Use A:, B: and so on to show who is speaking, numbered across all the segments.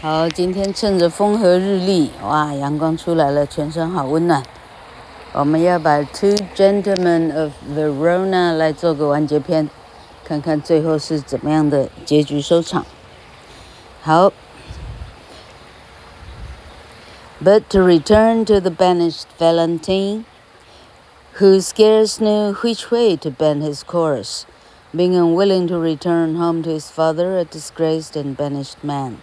A: 好，今天趁着风和日丽，哇，阳光出来了，全身好温暖。我们要把《Two Gentlemen of Verona》来做个完结篇，看看最后是怎么样的结局收场。好，But to return to the banished Valentine, who scarce knew which way to bend his course, being unwilling to return home to his father, a disgraced and banished man.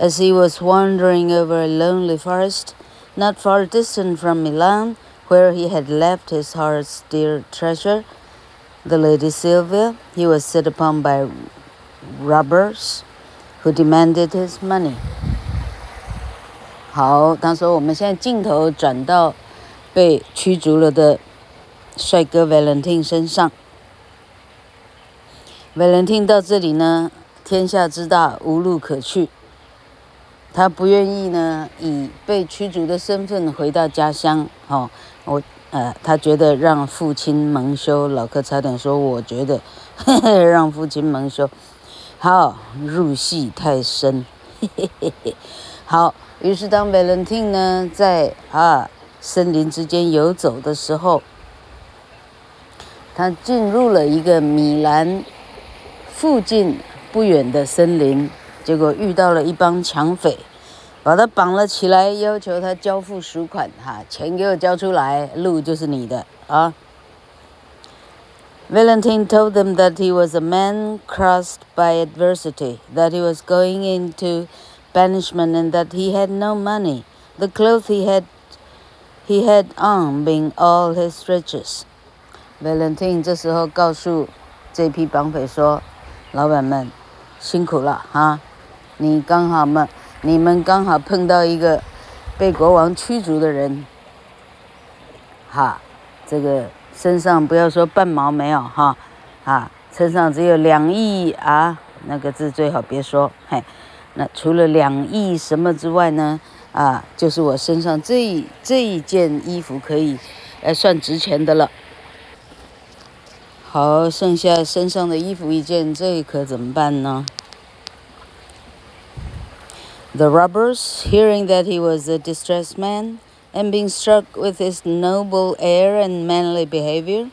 A: As he was wandering over a lonely forest, not far distant from Milan, where he had left his heart's dear treasure, the Lady Sylvia, he was set upon by robbers who demanded his money. 好，他说我们现在镜头转到被驱逐了的帅哥 Valentine 身上。Valentine 到这里呢，天下之大，无路可去。 他不愿意呢，以被驱逐的身份回到家乡。哦，我呃，他觉得让父亲蒙羞。老柯差点说，我觉得呵呵 让父亲蒙羞。好，入戏太深。嘿嘿嘿嘿。好，于是当 Valentine 呢在啊森林之间游走的时候，他进入了一个米兰附近不远的森林。结果遇到了一帮抢匪，把他绑了起来，要求他交付赎款。哈，钱给我交出来，路就是你的啊。Valentine told them that he was a man crossed by adversity, that he was going into banishment, and that he had no money. The clothes he had he had on being all his riches. Valentine 这时候告诉这批绑匪说：“老板们，辛苦了哈。”你刚好嘛，你们刚好碰到一个被国王驱逐的人，哈，这个身上不要说半毛没有哈，啊，身上只有两亿啊，那个字最好别说，嘿，那除了两亿什么之外呢，啊，就是我身上这这一件衣服可以，呃，算值钱的了。好，剩下身上的衣服一件，这可怎么办呢？？The robbers, hearing that he was a distressed man, and being struck with his noble air and manly behavior,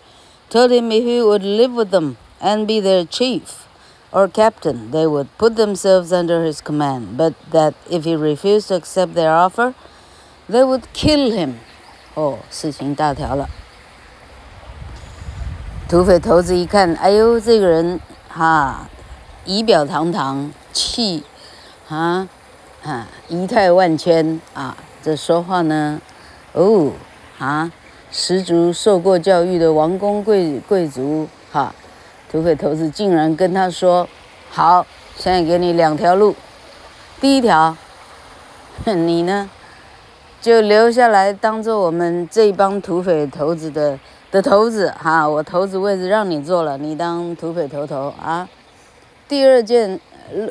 A: told him if he would live with them and be their chief or captain, they would put themselves under his command, but that if he refused to accept their offer, they would kill him. 哦，事情大条了。土匪头子一看，哎呦，这个人哈，仪表堂堂，气，啊。 啊，仪态万千啊！这说话呢，哦，啊，十足受过教育的王公贵贵族哈、土匪头子竟然跟他说：“好，现在给你两条路，第一条，你呢，就留下来当做我们这帮土匪头子的的头子哈、我头子位置让你坐了，你当土匪头头啊。第二件。”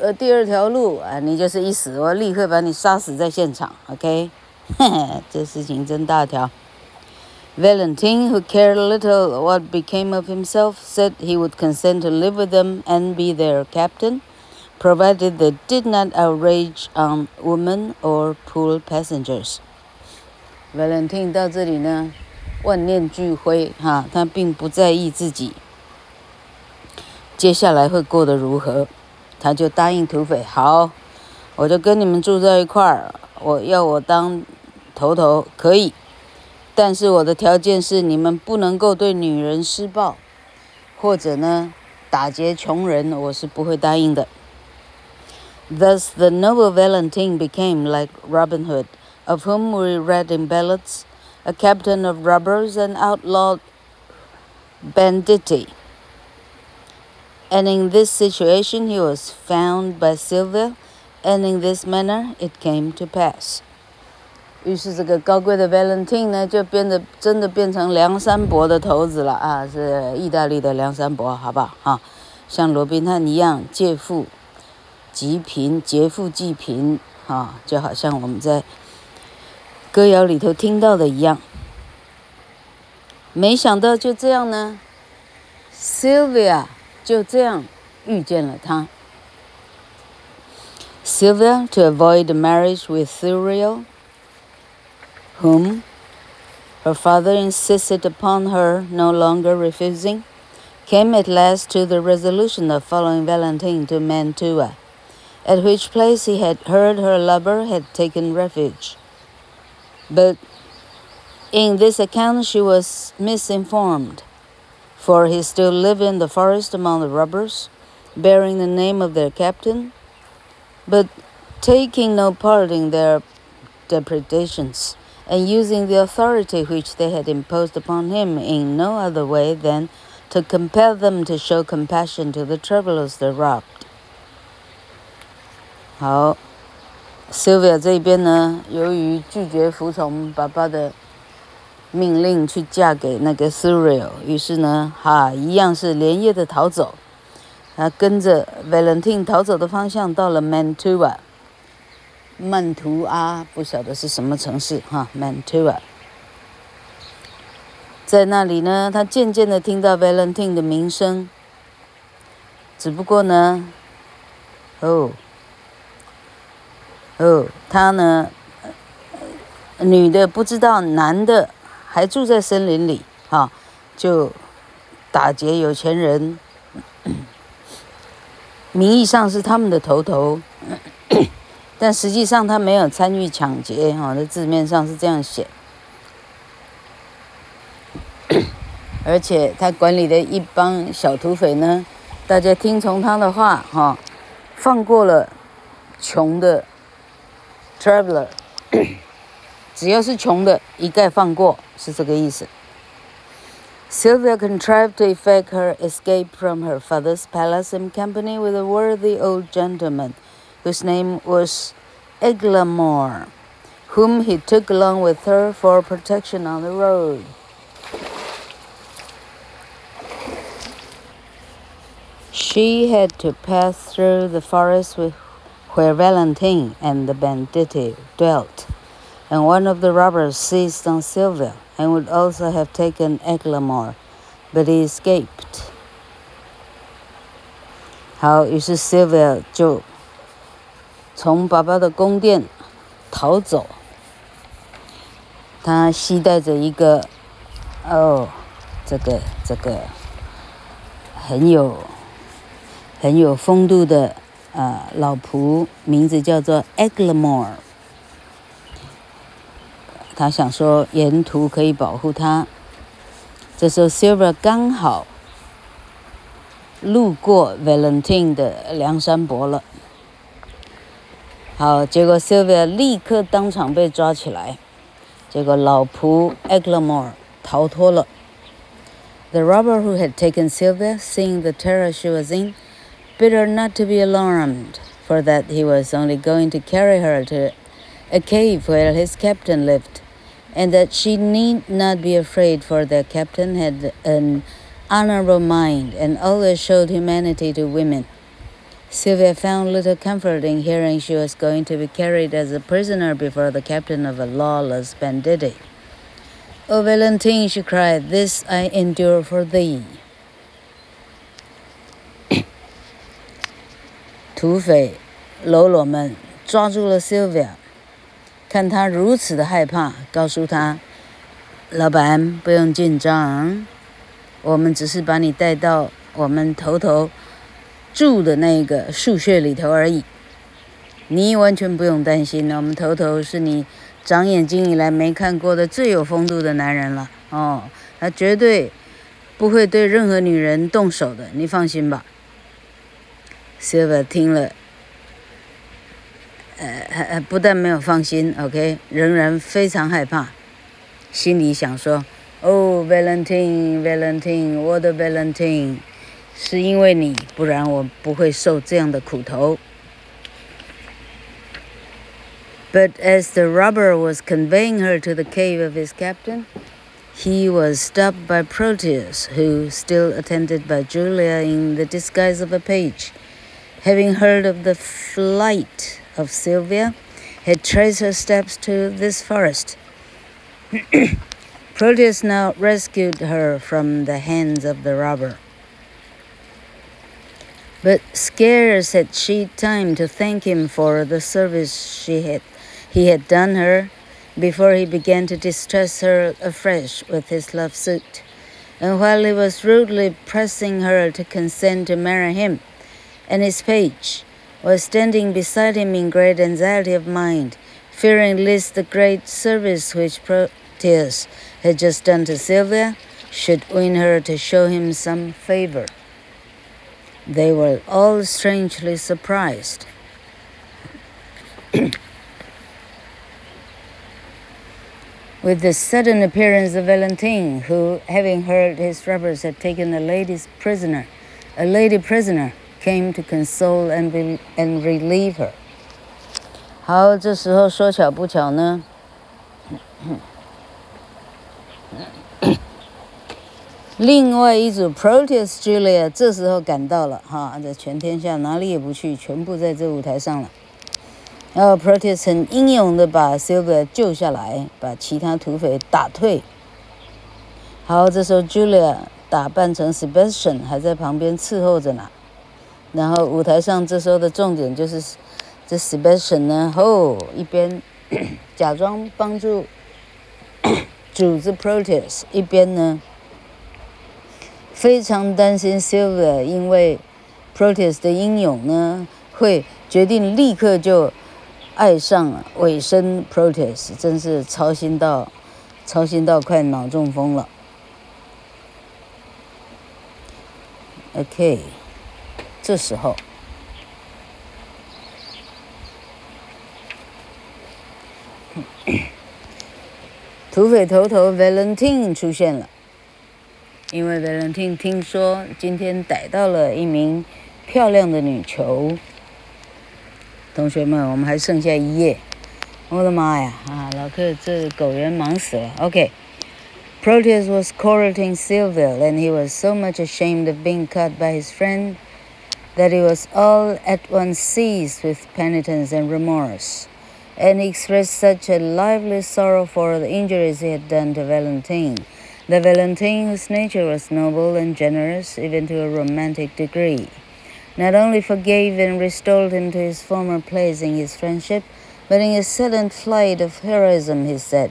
A: 呃，第二条路啊，你就是一死，我立刻把你杀死在现场。OK，嘿嘿，这事情真大条。Valentine, who cared little what became of himself, said he would consent to live with them and be their captain, provided they did not outrage on women or poor passengers. Valentine 到这里呢，万念俱灰哈，他并不在意自己接下来会过得如何。他就答应土匪，好，我就跟你们住在一块儿。我要我当头头可以，但是我的条件是你们不能够对女人施暴，或者呢打劫穷人，我是不会答应的。Thus the noble Valentine became like Robin Hood, of whom we read in ballads, a captain of robbers and outlawed banditti. And in this situation he was found by Sylvia, and in this manner it came to pass. 于是这个高贵的 Valentine 呢，就变得真的变成梁山伯的头子了啊，是意大利的梁山伯，好不好？啊，像罗宾汉一样劫富济贫，劫富济贫，啊，就好像我们在歌谣里头听到的一样。没想到就这样呢，Sylvia。就这样遇见了他。 Sylvia, to avoid the marriage with Thuriel, whom her father insisted upon her no longer refusing, came at last to the resolution of following Valentine to Mantua, at which place he had heard her lover had taken refuge. But in this account she was misinformed, for he still lived in the forest among the robbers, bearing the name of their captain, but taking no part in their depredations and using the authority which they had imposed upon him in no other way than to compel them to show compassion to the travelers they robbed. 好，Sylvia 这边呢，由于拒绝服从爸爸的 命令去嫁给那个 Thuriel，于是呢，哈，一样是连夜的逃走。他跟着 Valentine 逃走的方向到了 Mantua。曼图阿不晓得是什么城市哈，Mantua。在那里呢，他渐渐的听到 Valentine 的名声。只不过呢，哦，哦，他呢，女的不知道，男的还住在森林里，哈，就打劫有钱人，名义上是他们的头头。但实际上他没有参与抢劫，哈，那字面上是这样写。而且他管理的一帮小土匪呢，大家听从他的话，哈，放过了穷的 traveler，只要是穷的，一概放过，是这个意思。Sylvia contrived to effect her escape from her father's palace in company with a worthy old gentleman. whose name was Eglamour, whom he took along with her for protection on the road. She had to pass through the forest with, where Valentine and the banditti dwelt, and one of the robbers seized on Sylvia and would also have taken Eglamour, but he escaped. 好，于是 Sylvia 就从爸爸的宫殿逃走，他携带着一个，哦，这个这个很有很有风度的啊老仆，名字叫做 Eglamour。 他想说沿途可以保护他。这时候 Sylvia 刚好路过 Valentine 的梁山伯了。好，结果 Sylvia 立刻当场被抓起来，结果老仆 Eglamour 逃脱了。The robber who had taken Sylvia, seeing the terror she was in, bid her not to be alarmed, for that he was only going to carry her to a cave where his captain lived, and that she need not be afraid, for their captain had an honorable mind and always showed humanity to women. Sylvia found little comfort in hearing she was going to be carried as a prisoner before the captain of a lawless banditti. Oh, Valentine, she cried, this I endure for thee. 土匪喽啰们抓住了 Sylvia， 看他如此的害怕，告诉他：“老板不用紧张，我们只是把你带到我们头头。”住的那个树穴里头而已，你完全不用担心。我们头头是你长眼睛以来没看过的最有风度的男人了哦，他绝对不会对任何女人动手的，你放心吧。Sylvia 听了，呃，不但没有放心，OK，仍然非常害怕，心里想说：“哦，Valentine，Valentine，我的 Valentine。”是因为你，不然我不会受这样的苦头。But as the robber was conveying her to the cave of his captain, he was stopped by Proteus, who, still attended by Julia in the disguise of a page, having heard of the flight of Sylvia, had traced her steps to this forest. Proteus now rescued her from the hands of the robber. But scarce had she time to thank him for the service she had, he had done her before he began to distress her afresh with his love suit. And while he was rudely pressing her to consent to marry him, and his page was standing beside him in great anxiety of mind, fearing lest the great service which Proteus had just done to Sylvia should win her to show him some favor. They were all strangely surprised. With the sudden appearance of Valentine, who, having heard his robbers had taken a lady's prisoner, a lady prisoner, came to console and, be, and relieve her. 好，这时候说巧不巧呢。另外一组 Proteus Julia 这时候赶到了，哈，在全天下哪里也不去，全部在这舞台上了。然后 Proteus 很英勇的把 Sylvia 救下来，把其他土匪打退。好，这时候 Julia 打扮成 Sebastian 还在旁边伺候着呢。然后舞台上这时候的重点就是这 Sebastian 呢，哦，一边 假装帮助 主子 Proteus，一边呢。非常担心 Sylvia，因为 Proteus 的英勇呢，会决定立刻就爱上尾声 Proteus，真是操心到操心到快脑中风了。OK，这时候，土匪头头 Valentine 出现了。因为 Valentine 听说今天逮到了一名漂亮的女囚，同学们，我们还剩下一页，我的妈呀！啊，老克这狗人忙死了。OK，Proteus、okay. was courting Sylvia, and he was so much ashamed of being cut by his friend that he was all at once seized with penitence and remorse, and he expressed such a lively sorrow for the injuries he had done to Valentine. The Valentine, whose nature was noble and generous even to a romantic degree, not only forgave and restored him to his former place in his friendship, but in a sudden flight of heroism he said,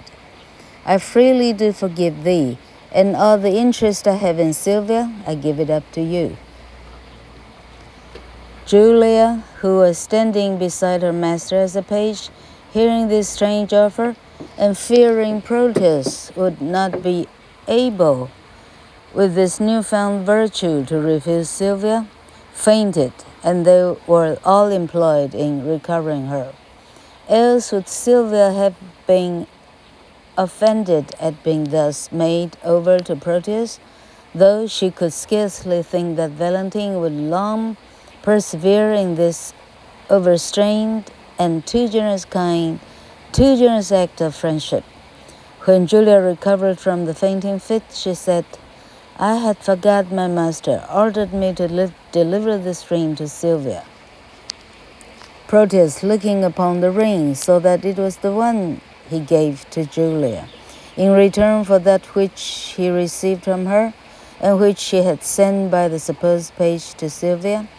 A: I freely do forgive thee, and all the interest I have in Sylvia, I give it up to you. Julia, who was standing beside her master as a page, hearing this strange offer, and fearing Proteus would not be able, with this newfound virtue, to refuse Sylvia, fainted, and they were all employed in recovering her. Else would Sylvia have been offended at being thus made over to Proteus, though she could scarcely think that Valentine would long persevere in this overstrained and too generous kind, too generous act of friendship. When Julia recovered from the fainting fit, she said, I had forgot my master ordered me to li- deliver this ring to Sylvia. Proteus, looking upon the ring, saw that it was the one he gave to Julia in return for that which he received from her and which she had sent by the supposed page to Sylvia.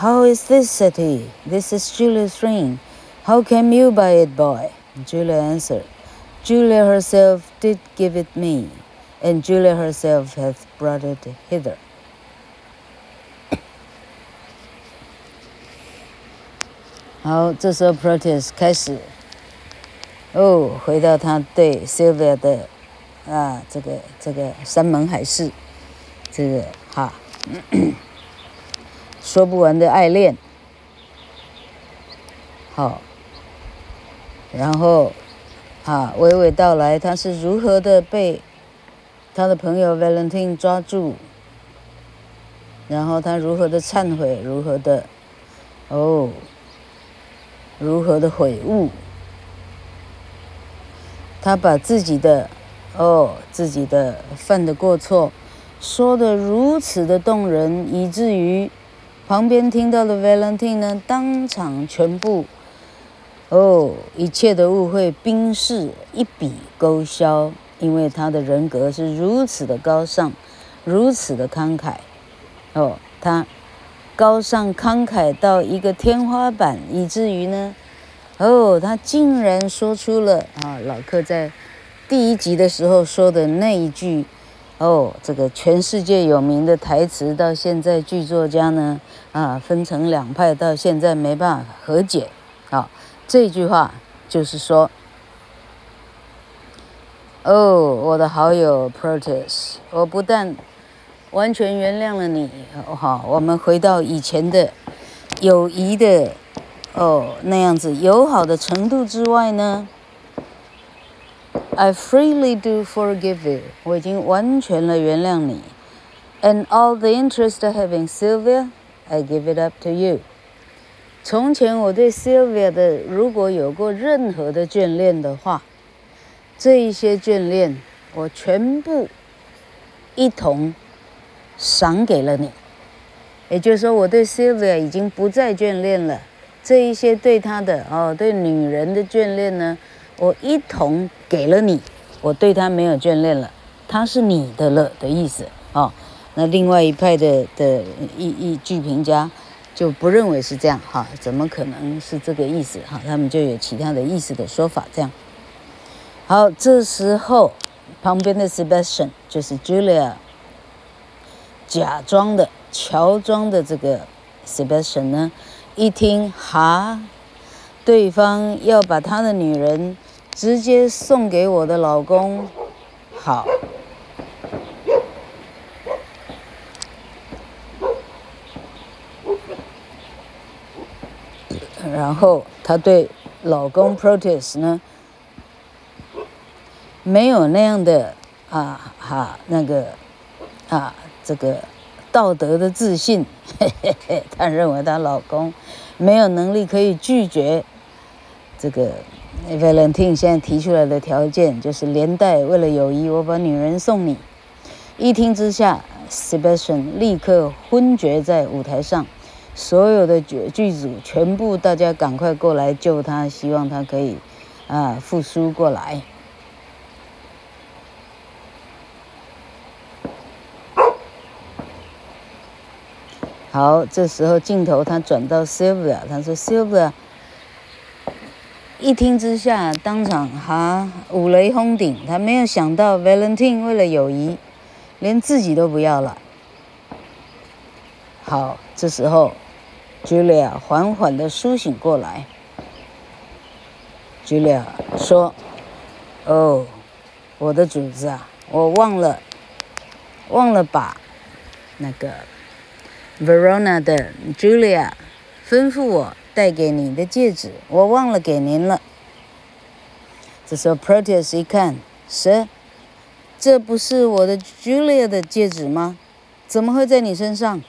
A: How is this? said he. This is Julia's ring. How came you by it, boy? Julia answered, Julia herself did give it me, and Julia herself hath brought it hither. 好，这时候 Proteus 开始，哦，回到他对 Sylvia 的啊，这个这个山盟海誓，这个哈， 说不完的爱恋。好，然后。啊，娓娓道来，他是如何的被他的朋友 Valentine 抓住，然后他如何的忏悔，如何的哦，如何的悔悟，他把自己的哦，自己的犯的过错说的如此的动人，以至于旁边听到的 Valentine 呢，当场全部。哦一切的误会冰释一笔勾销，因为他的人格是如此的高尚，如此的慷慨。哦、他高尚慷慨到一个天花板，以至于呢，哦，他竟然说出了啊，老克在第一集的时候说的那一句，哦，这个全世界有名的台词，到现在剧作家呢啊分成两派，到现在没办法和解。啊，这句话就是说。哦我的好友 Proteus，我不但完全原谅了你，好，我们回到以前的友谊的哦那样子友好的程度之外呢，I freely do forgive you，我已经完全了原谅你，and all the interest having Sylvia，I give it up to you。从前我对 Sylvia 的如果有过任何的眷恋的话。这一些眷恋，我全部一同赏给了你。也就是说，我对 Sylvia 已经不再眷恋了。这一些对她的哦，对女人的眷恋呢，我一同给了你。我对她没有眷恋了，她是你的了的意思哦。那另外一派的的一一剧评家就不认为是这样哈，怎么可能是这个意思哈？他们就有其他的意思的说法这样。好，这时候旁边的 Sebastian 就是 Julia 假装的、乔装的这个 Sebastian 呢，一听哈，对方要把他的女人直接送给我的老公，好，然后他对老公 Proteus 呢。没有那样的啊哈那个啊这个道德的自信，嘿嘿嘿，她认为她老公没有能力可以拒绝这个 Valentine 现在提出来的条件，就是连带为了友谊，我把女人送你。一听之下，Sebastian 立刻昏厥在舞台上，所有的剧剧组全部大家赶快过来救他，希望他可以啊复苏过来。好，这时候镜头他转到 Sylvia，他说：“Sylvia，一听之下，当场哈五雷轰顶。他没有想到 Valentine 为了友谊，连自己都不要了。”好，这时候 Julia 缓缓地苏醒过来。Julia 说：“哦，我的主子啊，我忘了，忘了把那个。” Verona 的 Julia 吩咐我带给你的戒指，我忘了给您了。这时候 Proteus 一看，是，这不是我的 Julia 的戒指吗？怎么会在你身上？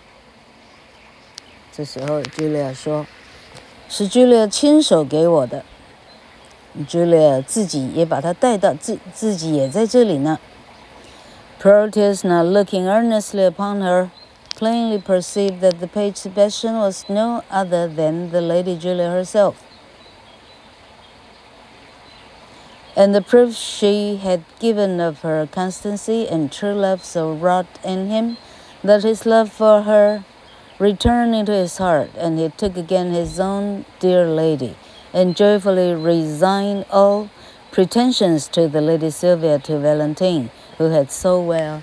A: 这时候 Julia 说，是 Julia 亲手给我的。Julia 自己也把它带到自自己也在这里呢。Proteus now looking earnestly upon her. Plainly perceived that the page Sebastian was no other than the Lady Julia herself. And the proof she had given of her constancy and true love so wrought in him that his love for her returned into his heart, and he took again his own dear lady, and joyfully resigned all pretensions to the Lady Sylvia to Valentine, who had so well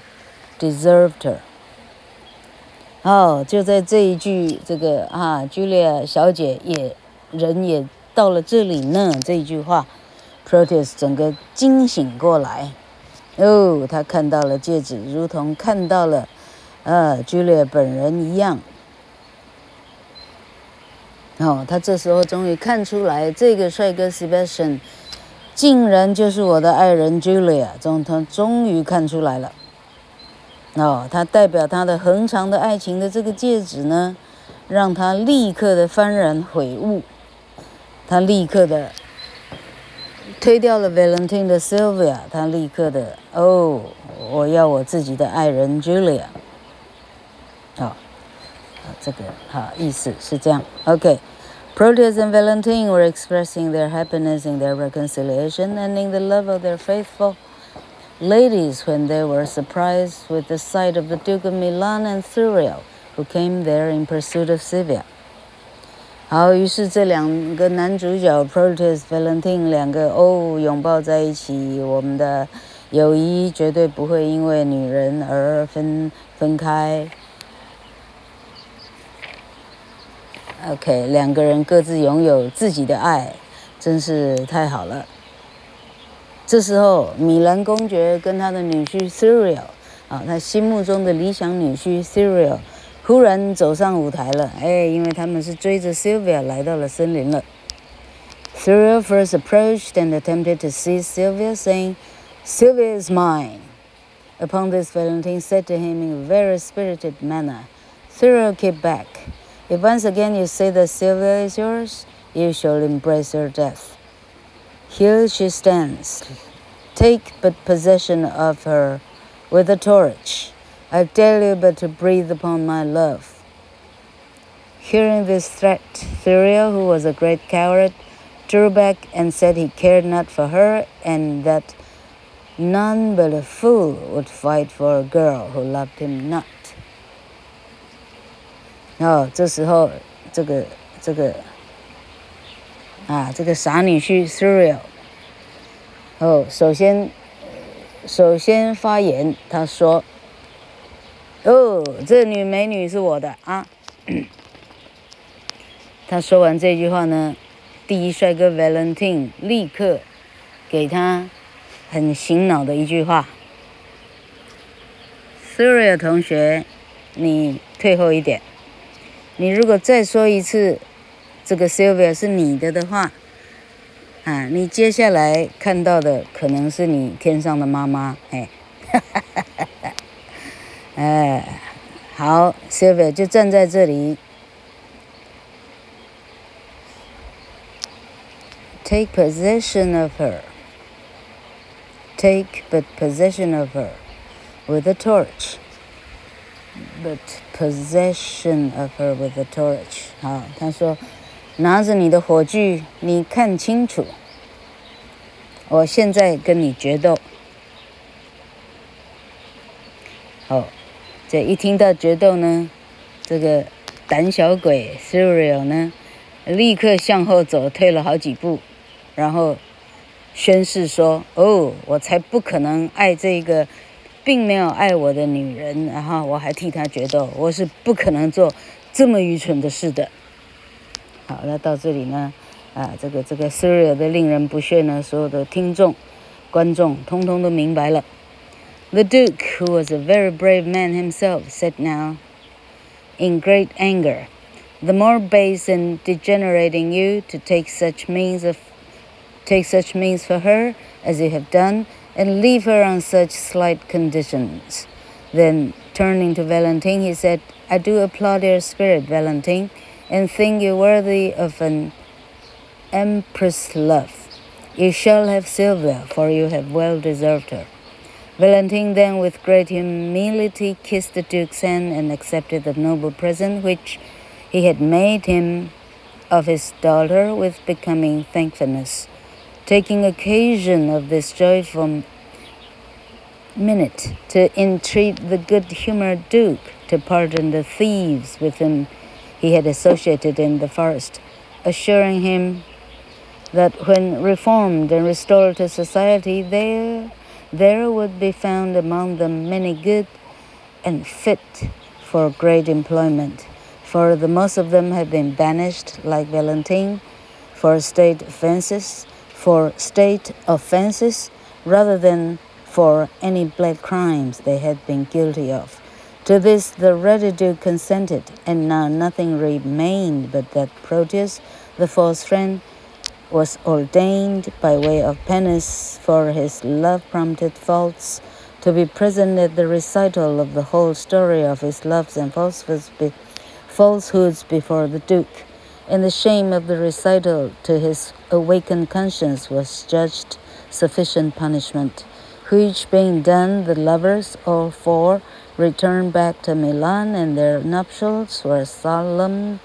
A: deserved her. 哦，就在这一句，这个啊，Julia 小姐也人也到了这里呢。这一句话，Proteus 整个惊醒过来。哦，他看到了戒指，如同看到了呃 Julia 本人一样。哦，他这时候终于看出来，这个帅哥 Sebastian 竟然就是我的爱人 Julia。终他终于看出来了。哦，他代表他的恒长的爱情的这个戒指呢，让他立刻的幡然悔悟，他立刻的推掉了 Valentine 的 Sylvia，他立刻的哦，我要我自己的爱人 Julia。好，这个好意思是这样。OK，Proteus、okay. and Valentine were expressing their happiness in their reconciliation and in the love of their faithful ladies when they were surprised with the sight of the Duke of Milan and Thurio, who came there in pursuit of Sylvia. 好，于是这两个男主角 Proteus、Valentine 两个哦拥抱在一起，我们的友谊绝对不会因为女人而分分开。OK，两个人各自拥有自己的爱，真是太好了。这时候，米兰公爵跟他的女婿 Cyril 啊，他心目中的理想女婿 Cyril 忽然走上舞台了。哎，因为他们是追着 Sylvia 来到了森林了。Cyril first approached and attempted to seize Sylvia, saying, "Sylvia is mine." Upon this, Valentine said to him in a very spirited manner, "Cyril, keep back." If once again you say that Sylvia is yours, you shall embrace her death. Here she stands. Take but possession of her with a torch. I tell you but to breathe upon my love. Hearing this threat, Thurio, who was a great coward, drew back and said he cared not for her and that none but a fool would fight for a girl who loved him not. 哦，这时候，这个这个 啊，这个傻女婿 Cyril，哦，首先首先发言，他说：“哦，这女美女是我的啊。”他说完这句话呢，第一帅哥 Valentine 立刻给他很醒脑的一句话：“Cyril 同学，你退后一点。”你如果再说一次，这个 Sylvia 是你的的话，啊，你接下来看到的可能是你天上的妈妈，哎，哈哈哈哈哈，哎，好，Sylvia 就站在这里，take possession of her，take but possession of her with a torch。But possession of her with a torch。好，他说， 拿着你的火炬，你看清楚。我现在跟你决斗。哦，这一听到决斗呢，这个胆小鬼 Cyril 呢，立刻向后走，退了好几步，然后宣誓说：“哦，我才不可能爱这个。”并没有爱我的女人，然后我还替她决斗，我是不可能做这么愚蠢的事的。好，那到这里呢，啊，这个这个 Cyril 的令人不屑呢，所有的听众、观众通通都明白了。The Duke, who was a very brave man himself, said now, in great anger, "The more base and degenerating you to take such means of, take such means for her as you have done." and leave her on such slight conditions. Then, turning to Valentine, he said, I do applaud your spirit, Valentine, and think you worthy of an empress' love. You shall have Sylvia, for you have well deserved her. Valentine then, with great humility, kissed the Duke's hand and accepted the noble present which he had made him of his daughter with becoming thankfulness taking occasion of this joyful minute to entreat the good-humored Duke to pardon the thieves with whom he had associated in the forest, assuring him that when reformed and restored to society, there, there would be found among them many good and fit for great employment, for the most of them had been banished, like Valentine, for state offenses, for state offenses rather than for any black crimes they had been guilty of. To this the ready Duke consented, and now nothing remained but that Proteus, the false friend, was ordained by way of penance for his love-prompted faults to be present at the recital of the whole story of his loves and falsehoods before the Duke. And the shame of the recital to his awakened conscience was judged sufficient punishment, which being done, the lovers, all four, returned back to Milan, and their nuptials were solemn,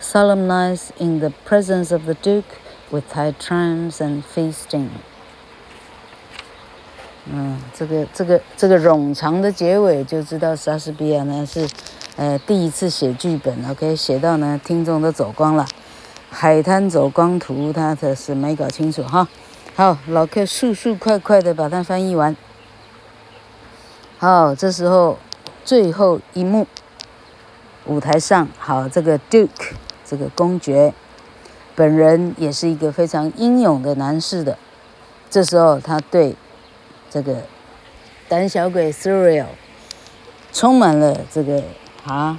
A: solemnized in the presence of the Duke with high trims and feasting. 嗯，这个这个这个冗长的结尾就知道莎士比亚呢是呃，第一次写剧本，OK，写到呢，听众都走光了，海滩走光图，他可是没搞清楚哈。好，老客速速快快的把它翻译完。好，这时候最后一幕，舞台上，好，这个 Duke，这个公爵，本人也是一个非常英勇的男士的。这时候他对这个胆小鬼 Thuriel 充满了这个。啊，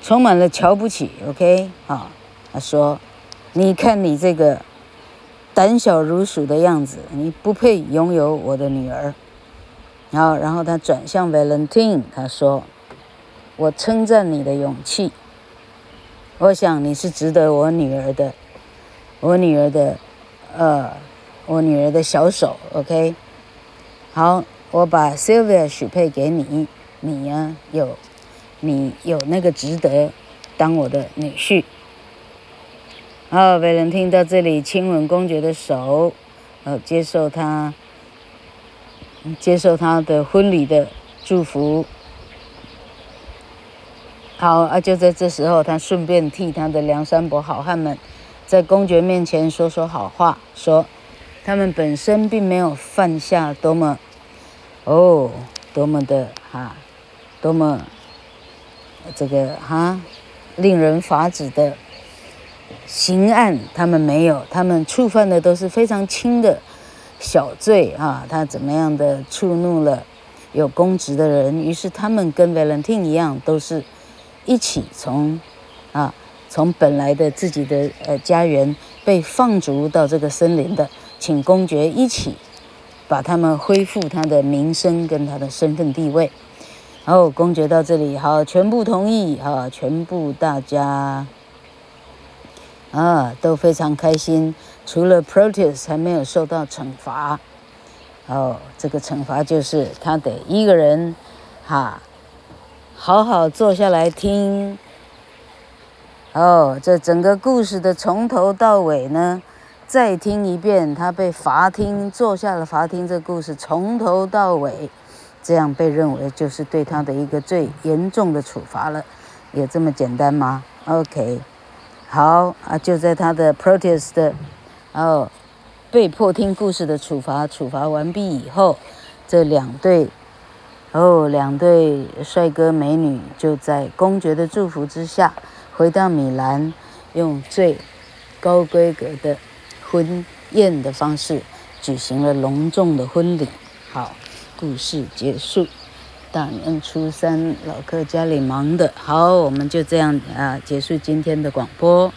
A: 充满了瞧不起，OK，啊，他说：“你看你这个胆小如鼠的样子，你不配拥有我的女儿。”然后，然后他转向 Valentine，他说：“我称赞你的勇气，我想你是值得我女儿的，我女儿的，呃，我女儿的小手，OK。好，我把 Sylvia 许配给你，你呀、有。”你有那个值得当我的女婿。好，维伦汀到这里亲吻公爵的手，呃，接受他接受他的婚礼的祝福。好啊，就在这时候，他顺便替他的梁山伯好汉们在公爵面前说说好话，说他们本身并没有犯下多么哦多么的哈多么。这个哈，令人发指的刑案，他们没有，他们触犯的都是非常轻的小罪啊。他怎么样的触怒了有公职的人，于是他们跟 Valentine 一样，都是一起从啊从本来的自己的呃家园被放逐到这个森林的，请公爵一起把他们恢复他的名声跟他的身份地位。然后，公爵到这里，好，全部同意，哈，全部大家啊都非常开心，除了 Proteus 还没有受到惩罚。哦，这个惩罚就是他得一个人，哈，好好坐下来听。哦，这整个故事的从头到尾呢，再听一遍，他被罚听，坐下了罚听，这故事从头到尾。这样被认为就是对他的一个最严重的处罚了，有这么简单吗？OK，好啊，就在他的 Proteus 的哦被迫听故事的处罚处罚完毕以后，这两对哦两对帅哥美女就在公爵的祝福之下回到米兰，用最高规格的婚宴的方式举行了隆重的婚礼。好。故事结束，大年初三，老客家里忙的好，我们就这样啊结束今天的广播。